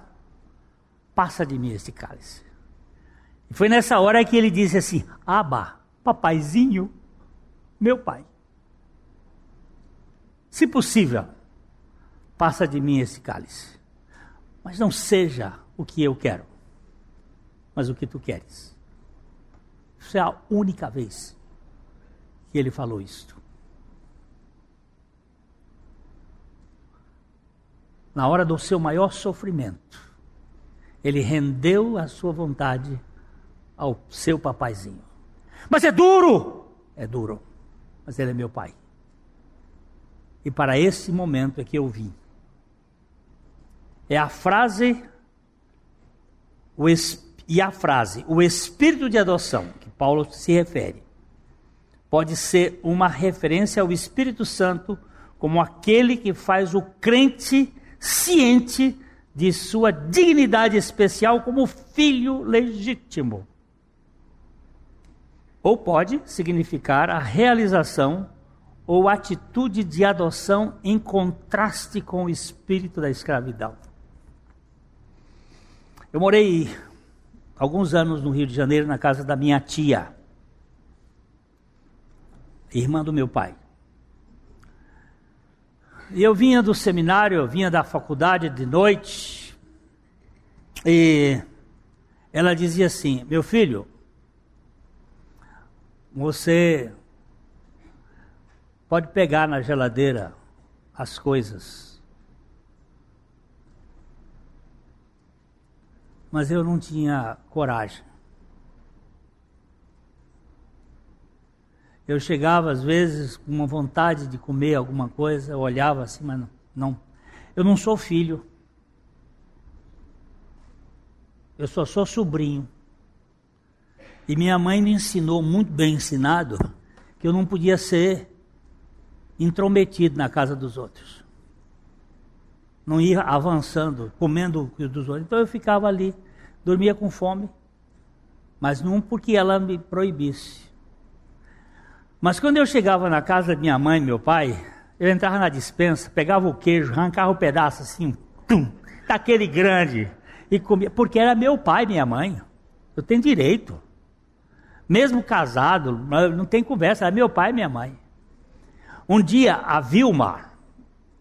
passa de mim este cálice. Foi nessa hora que ele disse assim: Aba, papaizinho, meu pai. Se possível, passa de mim esse cálice. Mas não seja o que eu quero, mas o que tu queres. Isso é a única vez que ele falou isto. Na hora do seu maior sofrimento, ele rendeu a sua vontade ao seu papaizinho. Mas é duro! É duro, mas ele é meu pai. E para esse momento é que eu vim. É a frase o, e a frase, o espírito de adoção, que Paulo se refere, pode ser uma referência ao Espírito Santo como aquele que faz o crente ciente de sua dignidade especial como filho legítimo. Ou pode significar a realização ou atitude de adoção em contraste com o espírito da escravidão. Eu morei alguns anos no Rio de Janeiro na casa da minha tia, irmã do meu pai. E eu vinha do seminário, eu vinha da faculdade de noite, e ela dizia assim: Meu filho, você pode pegar na geladeira as coisas. Mas eu não tinha coragem. Eu chegava às vezes com uma vontade de comer alguma coisa, eu olhava assim, mas não, não. Eu não sou filho. Eu só sou sobrinho. E minha mãe me ensinou, muito bem ensinado, que eu não podia ser intrometido na casa dos outros. Não ia avançando, comendo o dos outros. Então eu ficava ali, dormia com fome, mas não porque ela me proibisse. Mas quando eu chegava na casa de minha mãe e meu pai, eu entrava na dispensa, pegava o queijo, arrancava o um pedaço assim, tum, daquele grande, e comia, porque era meu pai e minha mãe. Eu tenho direito. Mesmo casado, não tem conversa, era meu pai e minha mãe. Um dia a Vilma,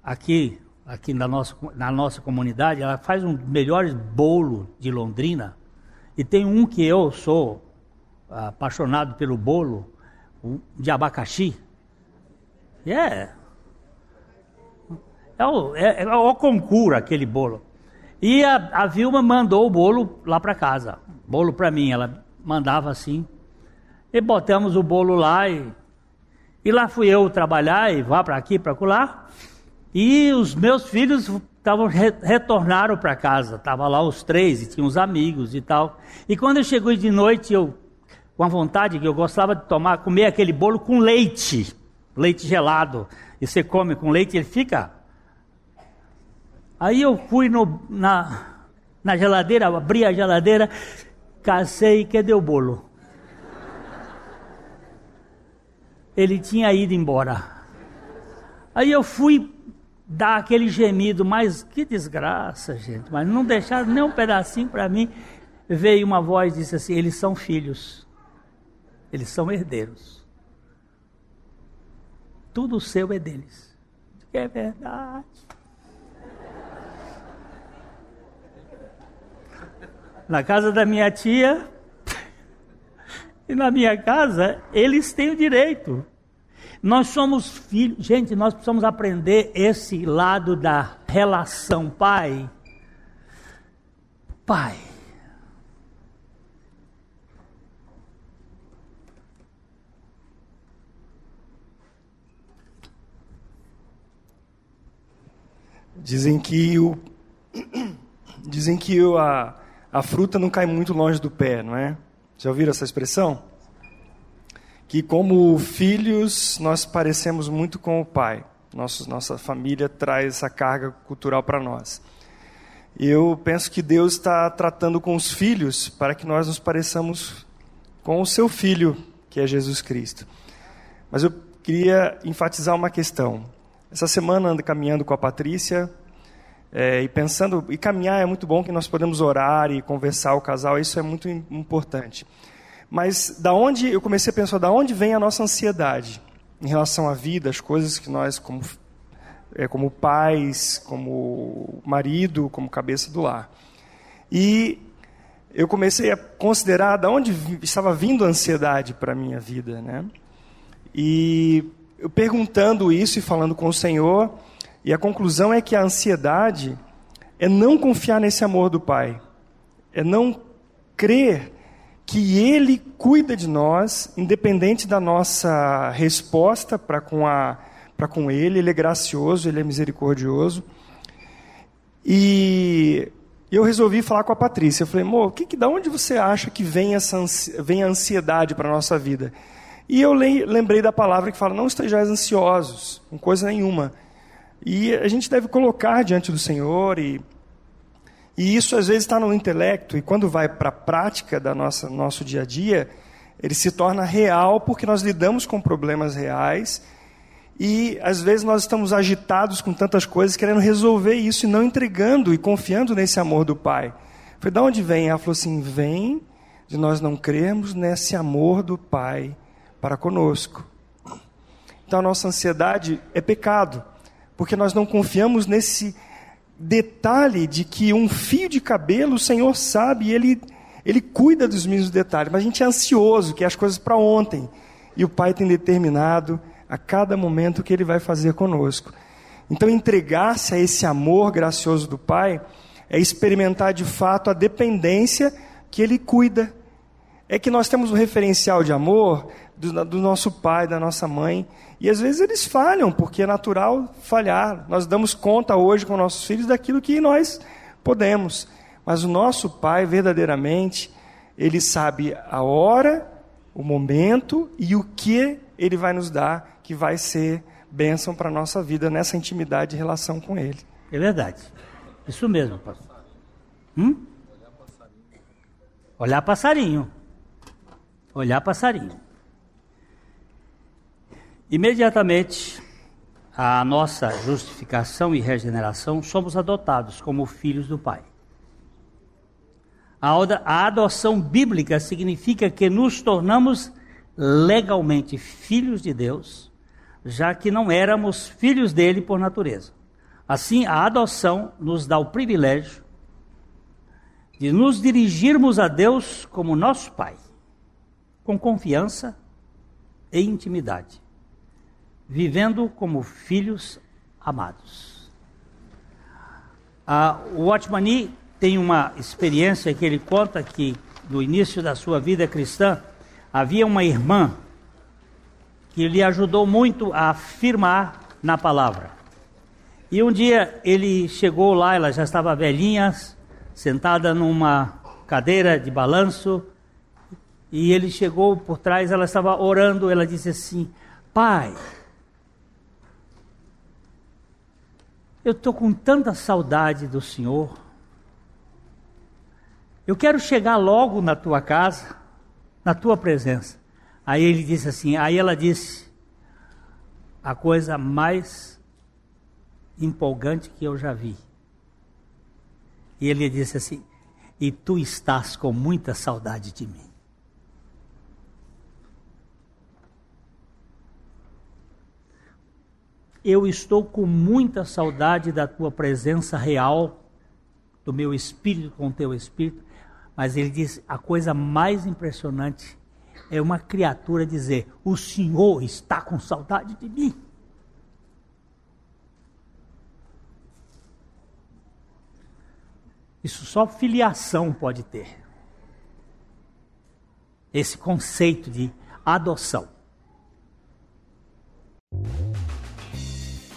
aqui, aqui na nossa, na nossa comunidade, ela faz um melhores bolos de Londrina. E tem um que eu sou apaixonado pelo bolo, de abacaxi. É. É o, é, é o concura aquele bolo. E a, a Vilma mandou o bolo lá para casa. Bolo para mim. Ela mandava assim. E botamos o bolo lá e, e lá fui eu trabalhar e vá para aqui, para lá. E os meus filhos estavam retornaram para casa. Tava lá os três e tinha uns amigos e tal. E quando eu cheguei de noite, eu com a vontade que eu gostava de tomar, comer aquele bolo com leite, leite gelado. E você come com leite, ele fica. Aí eu fui no, na, na geladeira, abri a geladeira, cacei, cadê o bolo? Ele tinha ido embora. Aí eu fui dar aquele gemido, mas que desgraça, gente. Mas não deixaram nem um pedacinho para mim. Veio uma voz e disse assim: eles são filhos. Eles são herdeiros. Tudo seu é deles. É verdade. Na casa da minha tia e na minha casa, eles têm o direito. Nós somos filhos. Gente, nós precisamos aprender esse lado da relação pai. Pai. Dizem que o dizem que a, a fruta não cai muito longe do pé, não é? Já ouviram essa expressão? Que como filhos nós parecemos muito com o pai. Nosso, nossa família traz essa carga cultural para nós. Eu penso que Deus está tratando com os filhos para que nós nos pareçamos com o seu filho, que é Jesus Cristo. Mas eu queria enfatizar uma questão. Essa semana ando caminhando com a Patrícia é, e pensando, e caminhar é muito bom que nós podemos orar e conversar o casal, isso é muito importante. Mas da onde eu comecei a pensar, da onde vem a nossa ansiedade em relação à vida, as coisas que nós como é, como pais, como marido, como cabeça do lar. E eu comecei a considerar de onde estava vindo a ansiedade para a minha vida. Né? E eu perguntando isso e falando com o Senhor, e a conclusão é que a ansiedade é não confiar nesse amor do Pai, é não crer que Ele cuida de nós, independente da nossa resposta para com, a, com Ele, Ele é gracioso, Ele é misericordioso. E eu resolvi falar com a Patrícia. Eu falei, amor, que, que, da onde você acha que vem, essa, vem a ansiedade para a nossa vida? E eu lembrei da palavra que fala, não estejais ansiosos, com coisa nenhuma. E a gente deve colocar diante do Senhor e e isso às vezes está no intelecto, e quando vai para a prática nossa nosso dia a dia, ele se torna real porque nós lidamos com problemas reais e às vezes nós estamos agitados com tantas coisas, querendo resolver isso e não entregando e confiando nesse amor do Pai. Foi de onde vem? Ela falou assim: vem de nós não crermos nesse amor do Pai para conosco. Então a nossa ansiedade é pecado, porque nós não confiamos nesse detalhe de que um fio de cabelo o Senhor sabe e Ele, ele cuida dos mesmos detalhes, mas a gente é ansioso, quer as coisas para ontem. E o Pai tem determinado a cada momento o que Ele vai fazer conosco. Então, entregar-se a esse amor gracioso do Pai é experimentar de fato a dependência que Ele cuida. É que nós temos um referencial de amor do, do nosso pai, da nossa mãe, e às vezes eles falham, porque é natural falhar. Nós damos conta hoje com nossos filhos daquilo que nós podemos. Mas o nosso Pai, verdadeiramente, ele sabe a hora, o momento e o que ele vai nos dar, que vai ser bênção para a nossa vida nessa intimidade e relação com ele. É verdade. Isso mesmo, pastor. Hum? Olhar passarinho. Olhar passarinho. Imediatamente, a nossa justificação e regeneração, somos adotados como filhos do Pai. A adoção bíblica significa que nos tornamos legalmente filhos de Deus, já que não éramos filhos dele por natureza. Assim, a adoção nos dá o privilégio de nos dirigirmos a Deus como nosso Pai, com confiança e intimidade vivendo como filhos amados. Ah, o Watchmani tem uma experiência que ele conta que no início da sua vida cristã havia uma irmã que lhe ajudou muito a afirmar na palavra. E um dia ele chegou lá, ela já estava velhinha, sentada numa cadeira de balanço, e ele chegou por trás, ela estava orando, ela disse assim: Pai, Eu estou com tanta saudade do Senhor. Eu quero chegar logo na tua casa, na tua presença. Aí ele disse assim, aí ela disse a coisa mais empolgante que eu já vi. E ele disse assim: "E tu estás com muita saudade de mim". Eu estou com muita saudade da tua presença real, do meu espírito com o teu espírito. Mas ele diz: a coisa mais impressionante é uma criatura dizer: O Senhor está com saudade de mim. Isso só filiação pode ter. Esse conceito de adoção.